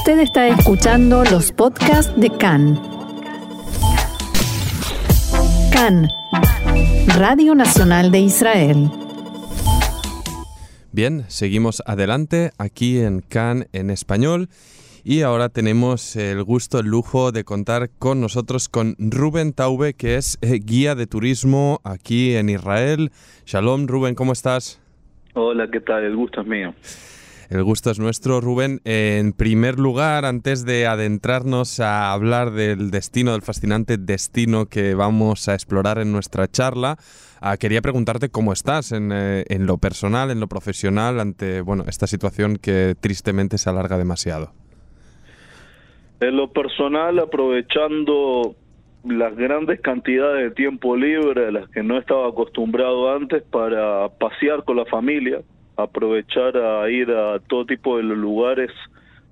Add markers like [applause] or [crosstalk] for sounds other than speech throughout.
Usted está escuchando los podcasts de CAN. CAN, Radio Nacional de Israel. Bien, seguimos adelante aquí en CAN en español y ahora tenemos el gusto, el lujo de contar con nosotros con Rubén Taube, que es eh, guía de turismo aquí en Israel. Shalom, Rubén, ¿cómo estás? Hola, ¿qué tal? El gusto es mío. El gusto es nuestro, Rubén. En primer lugar, antes de adentrarnos a hablar del destino, del fascinante destino que vamos a explorar en nuestra charla, ah, quería preguntarte cómo estás en, eh, en, lo personal, en lo profesional, ante bueno, esta situación que tristemente se alarga demasiado. En lo personal, aprovechando las grandes cantidades de tiempo libre las que no estaba acostumbrado antes para pasear con la familia, aprovechar a ir a todo tipo de lugares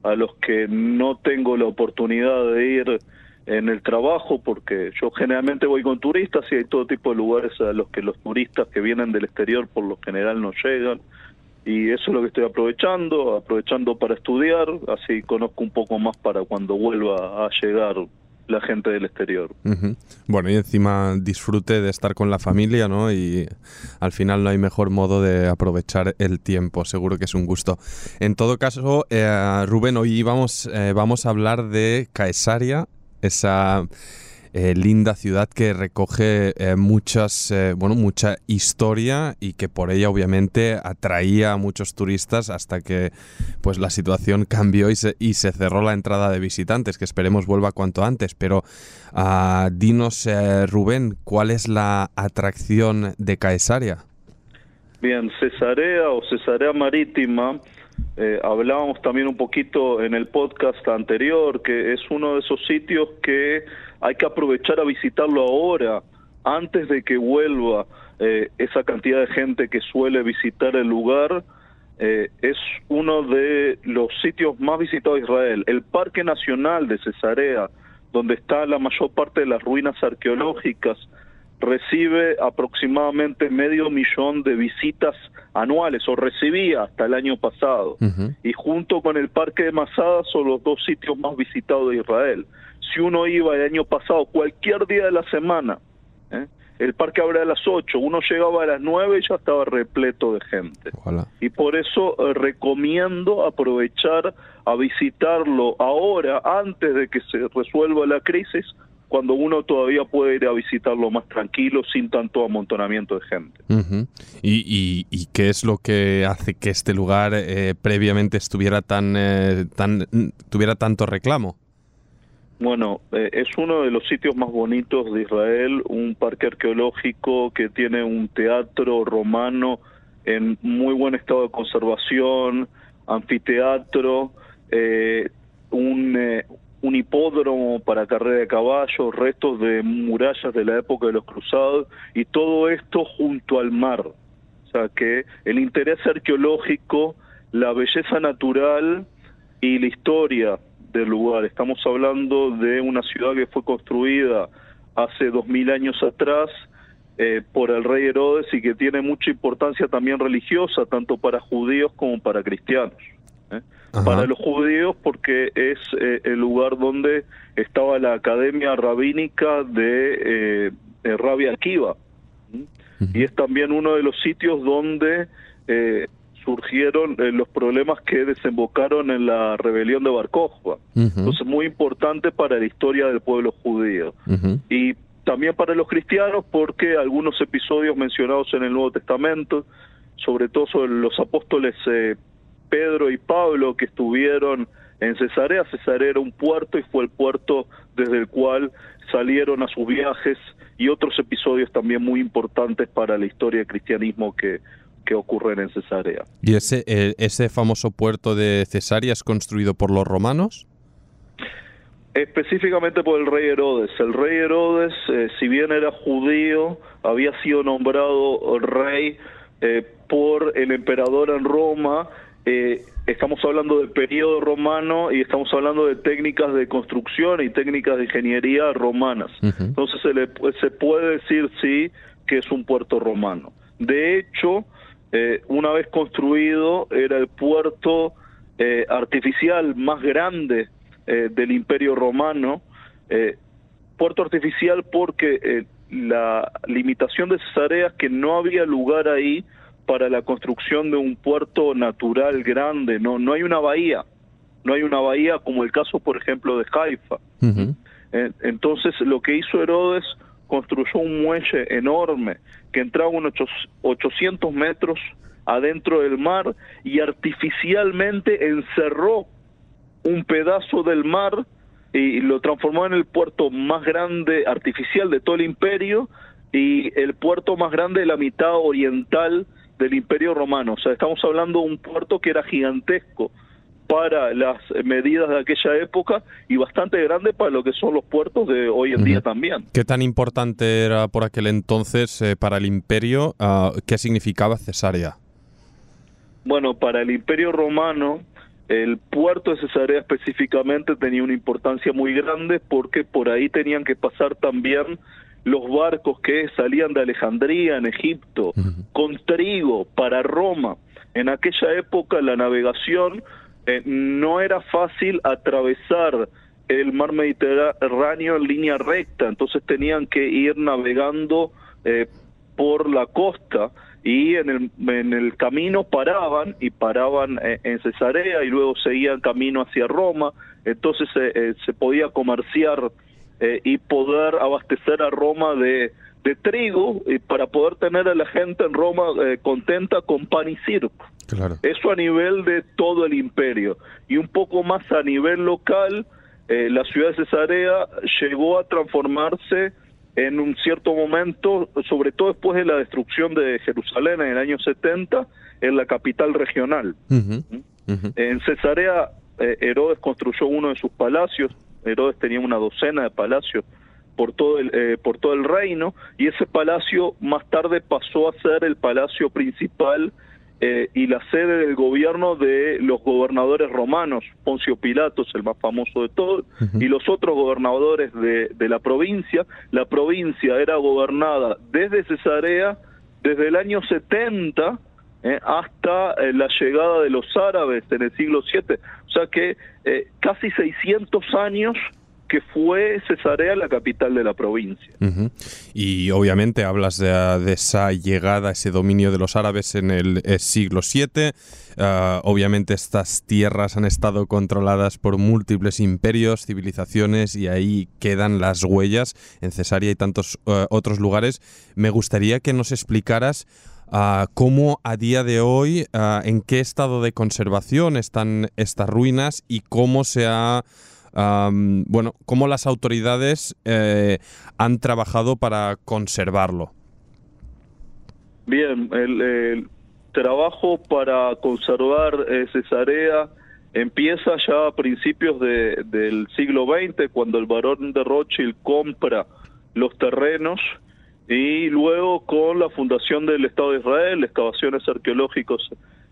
a los que no tengo la oportunidad de ir en el trabajo, porque yo generalmente voy con turistas y hay todo tipo de lugares a los que los turistas que vienen del exterior por lo general no llegan. Y eso es lo que estoy aprovechando, aprovechando para estudiar, así conozco un poco más para cuando vuelva a llegar la gente del exterior. Bueno, y encima disfrute de estar con la familia, ¿no? Y al final no hay mejor modo de aprovechar el tiempo, seguro que es un gusto. En todo caso, eh, Rubén, hoy vamos, eh, vamos a hablar de Caesaria, esa eh, linda ciudad que recoge eh, muchas, eh, bueno, mucha historia y que por ella obviamente atraía a muchos turistas hasta que pues la situación cambió y se, y se cerró la entrada de visitantes, que esperemos vuelva cuanto antes. Pero uh, dinos, Rubén, ¿cuál es la atracción de Caesarea? Bien, Cesarea o Cesarea Marítima eh, hablábamos también un poquito en el podcast anterior que es uno de esos sitios que hay que aprovechar a visitarlo ahora, antes de que vuelva eh, esa cantidad de gente que suele visitar el lugar. Eh, es uno de los sitios más visitados de Israel. El Parque Nacional de Cesarea, donde está la mayor parte de las ruinas arqueológicas, recibe aproximadamente medio millón de visitas anuales o recibía hasta el año pasado. Y junto con el Parque de Masada son los dos sitios más visitados de Israel. Si uno iba el año pasado, cualquier día de la semana, ¿eh? el parque abría a las 8, uno llegaba a las 9 y ya estaba repleto de gente. Y por eso eh, recomiendo aprovechar a visitarlo ahora, antes de que se resuelva la crisis, cuando uno todavía puede ir a visitarlo más tranquilo, sin tanto amontonamiento de gente. ¿Y, y, qué es lo que hace que este lugar eh, previamente estuviera tan, eh, tan, tuviera tanto reclamo? Bueno, eh, es uno de los sitios más bonitos de Israel, un parque arqueológico que tiene un teatro romano en muy buen estado de conservación, anfiteatro, un, un hipódromo para carrera de caballos, restos de murallas de la época de los cruzados y todo esto junto al mar. O sea que el interés arqueológico, la belleza natural y la historia del lugar. Estamos hablando de una ciudad que fue construida hace dos mil años atrás eh, por el rey Herodes y que tiene mucha importancia también religiosa, tanto para judíos como para cristianos. ¿Eh? para los judíos porque es eh, el lugar donde estaba la academia rabínica de, eh, Rabbi Akiva y es también uno de los sitios donde eh, surgieron eh, los problemas que desembocaron en la rebelión de Bar Kokhba. Entonces muy importante para la historia del pueblo judío. Y también para los cristianos porque algunos episodios mencionados en el Nuevo Testamento sobre todo sobre los apóstoles eh, Pedro y Pablo que estuvieron en Cesarea. Cesarea era un puerto y fue el puerto desde el cual salieron a sus viajes y otros episodios también muy importantes para la historia del cristianismo que, que ocurren en Cesarea. ¿Y ese, eh, ese famoso puerto de Cesarea es construido por los romanos? Específicamente por el rey Herodes. El rey Herodes, eh, si bien era judío, había sido nombrado rey eh, por el emperador en Roma eh, estamos hablando del periodo romano y estamos hablando de técnicas de construcción y técnicas de ingeniería romanas. Entonces se, le, se puede decir sí que es un puerto romano. De hecho, eh, una vez construido, era el puerto eh, artificial más grande eh, del Imperio Romano, puerto artificial porque la limitación de Cesarea es que no había lugar ahí para la construcción de un puerto natural grande, no, no hay una bahía, no hay una bahía como el caso, por ejemplo, de Haifa. Entonces, lo que hizo Herodes construyó un muelle enorme que entraba unos 800 metros adentro del mar y artificialmente encerró un pedazo del mar y lo transformó en el puerto más grande artificial de todo el imperio y el puerto más grande de la mitad oriental del imperio romano. O sea, estamos hablando de un puerto que era gigantesco para las medidas de aquella época y bastante grande para lo que son los puertos de hoy en día también. ¿Qué tan importante era por aquel entonces eh, para el imperio? Ah, ¿Qué significaba Cesarea? Bueno, para el imperio romano el puerto de Cesarea específicamente tenía una importancia muy grande porque por ahí tenían que pasar también los barcos que salían de Alejandría en Egipto con trigo para Roma. En aquella época la navegación eh, no era fácil atravesar el mar Mediterráneo en línea recta, entonces tenían que ir navegando eh, por la costa y en el, en el camino paraban y paraban eh, en Cesarea y luego seguían camino hacia Roma, entonces eh, se podía comerciar eh, y poder abastecer a Roma de, de trigo y para poder tener a la gente en Roma contenta con pan y circo. Claro. Eso a nivel de todo el imperio. Y un poco más a nivel local, la ciudad de Cesarea llegó a transformarse en un cierto momento, sobre todo después de la destrucción de Jerusalén en el año 70, en la capital regional. En Cesarea, eh, Herodes construyó uno de sus palacios, Herodes tenía una docena de palacios por todo el eh, por todo el reino y ese palacio más tarde pasó a ser el palacio principal eh, y la sede del gobierno de los gobernadores romanos, Poncio Pilatos, el más famoso de todos, y los otros gobernadores de, de, la provincia. La provincia era gobernada desde Cesarea, desde el año 70 eh, hasta eh, la llegada de los árabes en el siglo VII. O sea que casi 600 años que fue Cesarea la capital de la provincia. Y obviamente hablas de, esa llegada, ese dominio de los árabes en el, eh, siglo VII. Ah, obviamente estas tierras han estado controladas por múltiples imperios, civilizaciones y ahí quedan las huellas en Cesarea y tantos eh, otros lugares. Me gustaría que nos explicaras ah, cómo a día de hoy, ah, en qué estado de conservación están estas ruinas y cómo se ha bueno, cómo las autoridades eh, han trabajado para conservarlo. Bien, el, trabajo para conservar eh, Cesarea empieza ya a principios del siglo XX, cuando el barón de Rothschild compra los terrenos y luego con la fundación del Estado de Israel, excavaciones arqueológicas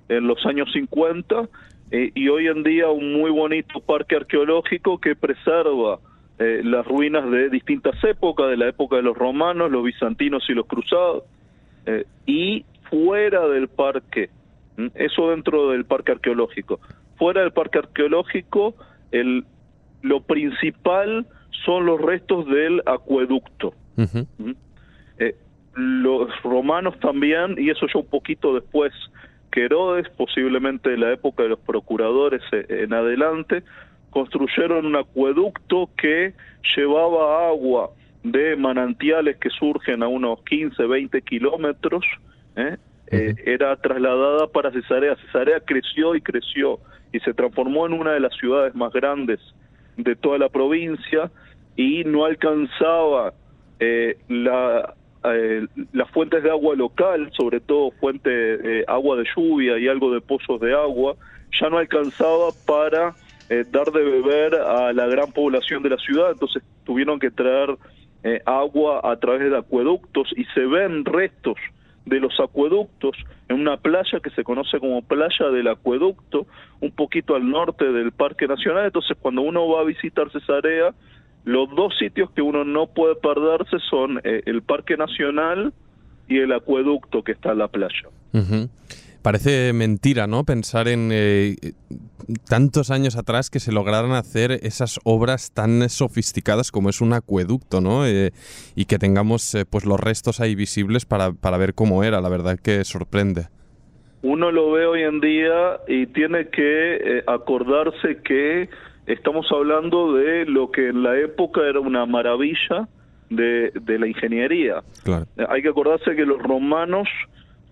en los años 50, eh, y hoy en día un muy bonito parque arqueológico que preserva eh, las ruinas de distintas épocas, de la época de los romanos, los bizantinos y los cruzados, eh, y fuera del parque, eso dentro del parque arqueológico, fuera del parque arqueológico, el, lo principal son los restos del acueducto. Los romanos también, y eso ya un poquito después Herodes, posiblemente de la época de los procuradores eh, en adelante, construyeron un acueducto que llevaba agua de manantiales que surgen a unos 15, 20 kilómetros, ¿eh? Eh, era trasladada para Cesarea. Cesarea creció y creció y se transformó en una de las ciudades más grandes de toda la provincia y no alcanzaba la eh, las fuentes de agua local, sobre todo fuente de agua de lluvia y algo de pozos de agua, ya no alcanzaba para eh, dar de beber a la gran población de la ciudad, entonces tuvieron que traer eh, agua a través de acueductos y se ven restos de los acueductos en una playa que se conoce como Playa del Acueducto, un poquito al norte del Parque Nacional, entonces cuando uno va a visitar Cesarea, los dos sitios que uno no puede perderse son eh, el Parque Nacional y el acueducto que está en la playa. parece mentira, ¿no? Pensar en eh, tantos años atrás que se lograran hacer esas obras tan sofisticadas como es un acueducto, ¿no? Eh, y que tengamos eh, pues los restos ahí visibles para, para ver cómo era. La verdad que sorprende. Uno lo ve hoy en día y tiene que acordarse que estamos hablando de lo que en la época era una maravilla de, de la ingeniería. Claro. Hay que acordarse que los romanos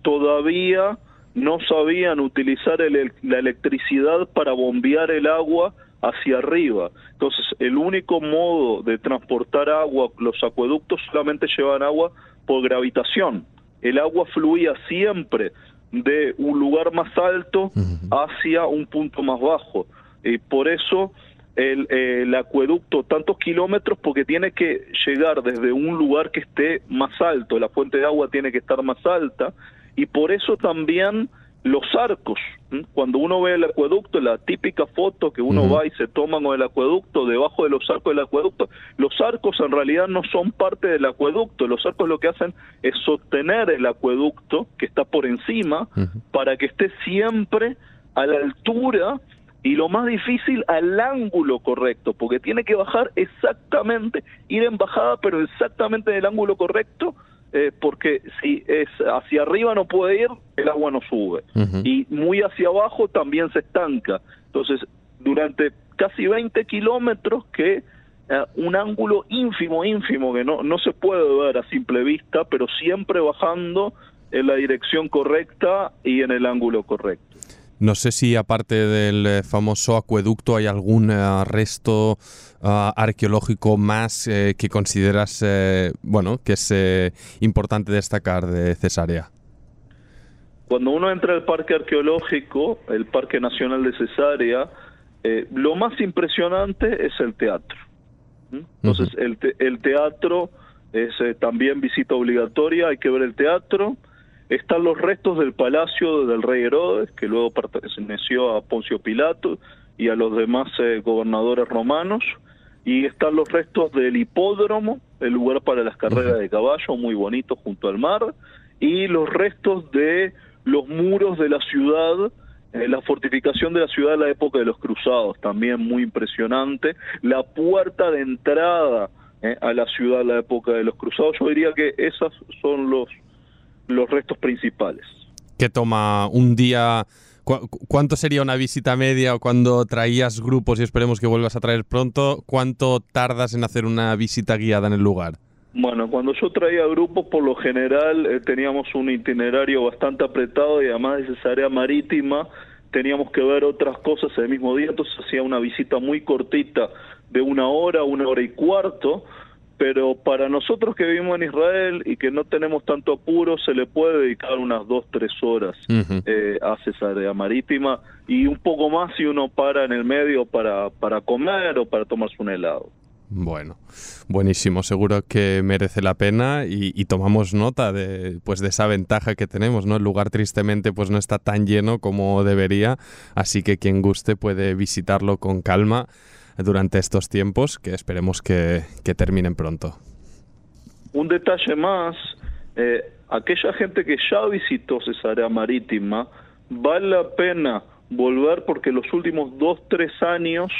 todavía no sabían utilizar la electricidad para bombear el agua hacia arriba. Entonces, el único modo de transportar agua, los acueductos solamente llevaban agua por gravitación. El agua fluía siempre de un lugar más alto hacia un punto más bajo. Y por eso el, el, acueducto tantos kilómetros porque tiene que llegar desde un lugar que esté más alto, la fuente de agua tiene que estar más alta y por eso también los arcos, cuando uno ve el acueducto, la típica foto que uno va y se toma con el acueducto, debajo de los arcos del acueducto, los arcos en realidad no son parte del acueducto, los arcos lo que hacen es sostener el acueducto que está por encima para que esté siempre a la altura y lo más difícil al ángulo correcto, porque tiene que bajar exactamente, ir en bajada, pero exactamente en el ángulo correcto eh, porque si es hacia arriba no puede ir, el agua no sube. Y muy hacia abajo también se estanca. Entonces, durante casi 20 kilómetros que eh, un ángulo ínfimo, ínfimo, que no, no se puede ver a simple vista, pero siempre bajando en la dirección correcta y en el ángulo correcto. No sé si aparte del eh, famoso acueducto hay algún uh, resto uh, arqueológico más eh, que consideras, eh, bueno, que es eh, importante destacar de Cesarea. Cuando uno entra al parque arqueológico, el Parque Nacional de Cesarea, lo más impresionante es el teatro. ¿Mm? Entonces, uh -huh. el, te el, teatro es también visita obligatoria, hay que ver el teatro están los restos del palacio del rey Herodes, que luego perteneció a Poncio Pilato y a los demás eh, gobernadores romanos, y están los restos del hipódromo, el lugar para las carreras de caballo, muy bonito junto al mar, y los restos de los muros de la ciudad, eh, la fortificación de la ciudad en la época de los cruzados, también muy impresionante, la puerta de entrada eh, a la ciudad en la época de los cruzados, yo diría que esos son los los restos principales. ¿Qué toma un día? ¿Cu ¿Cuánto sería una visita media o cuando traías grupos y esperemos que vuelvas a traer pronto? ¿Cuánto tardas en hacer una visita guiada en el lugar? Bueno, cuando yo traía grupos, por lo general eh, teníamos un itinerario bastante apretado y además de esa área marítima teníamos que ver otras cosas el mismo día, entonces hacía una visita muy cortita de una hora, una hora y cuarto, pero para nosotros que vivimos en Israel y que no tenemos tanto apuro, se le puede dedicar unas dos, tres horas uh -huh. eh, a Cesarea Marítima y un poco más si uno para en el medio para, para comer o para tomarse un helado. Bueno, buenísimo, seguro que merece la pena y, y, tomamos nota de, pues de esa ventaja que tenemos, ¿no? El lugar tristemente pues no está tan lleno como debería, así que quien guste puede visitarlo con calma durante estos tiempos que esperemos que, que terminen pronto. Un detalle más, eh, aquella gente que ya visitó Cesarea Marítima, vale la pena volver porque los últimos dos, tres años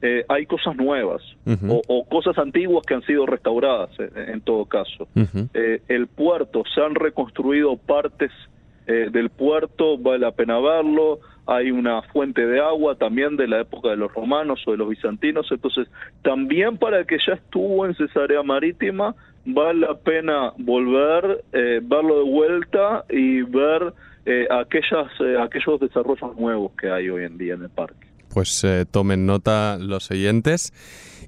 eh, hay cosas nuevas uh -huh. o, o, cosas antiguas que han sido restauradas eh, en todo caso. Uh -huh. el puerto, se han reconstruido partes del puerto, vale la pena verlo, hay una fuente de agua también de la época de los romanos o de los bizantinos, entonces también para el que ya estuvo en Cesarea Marítima vale la pena volver, eh, verlo de vuelta y ver eh, aquellas, eh, aquellos desarrollos nuevos que hay hoy en día en el parque. Pues tomen nota los oyentes.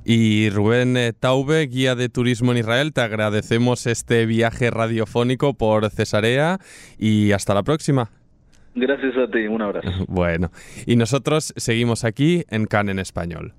Y Rubén Taube, guía de turismo en Israel, te agradecemos este viaje radiofónico por Cesarea y hasta la próxima. Gracias a ti, un abrazo. [laughs] Bueno, y nosotros seguimos aquí en CAN en español.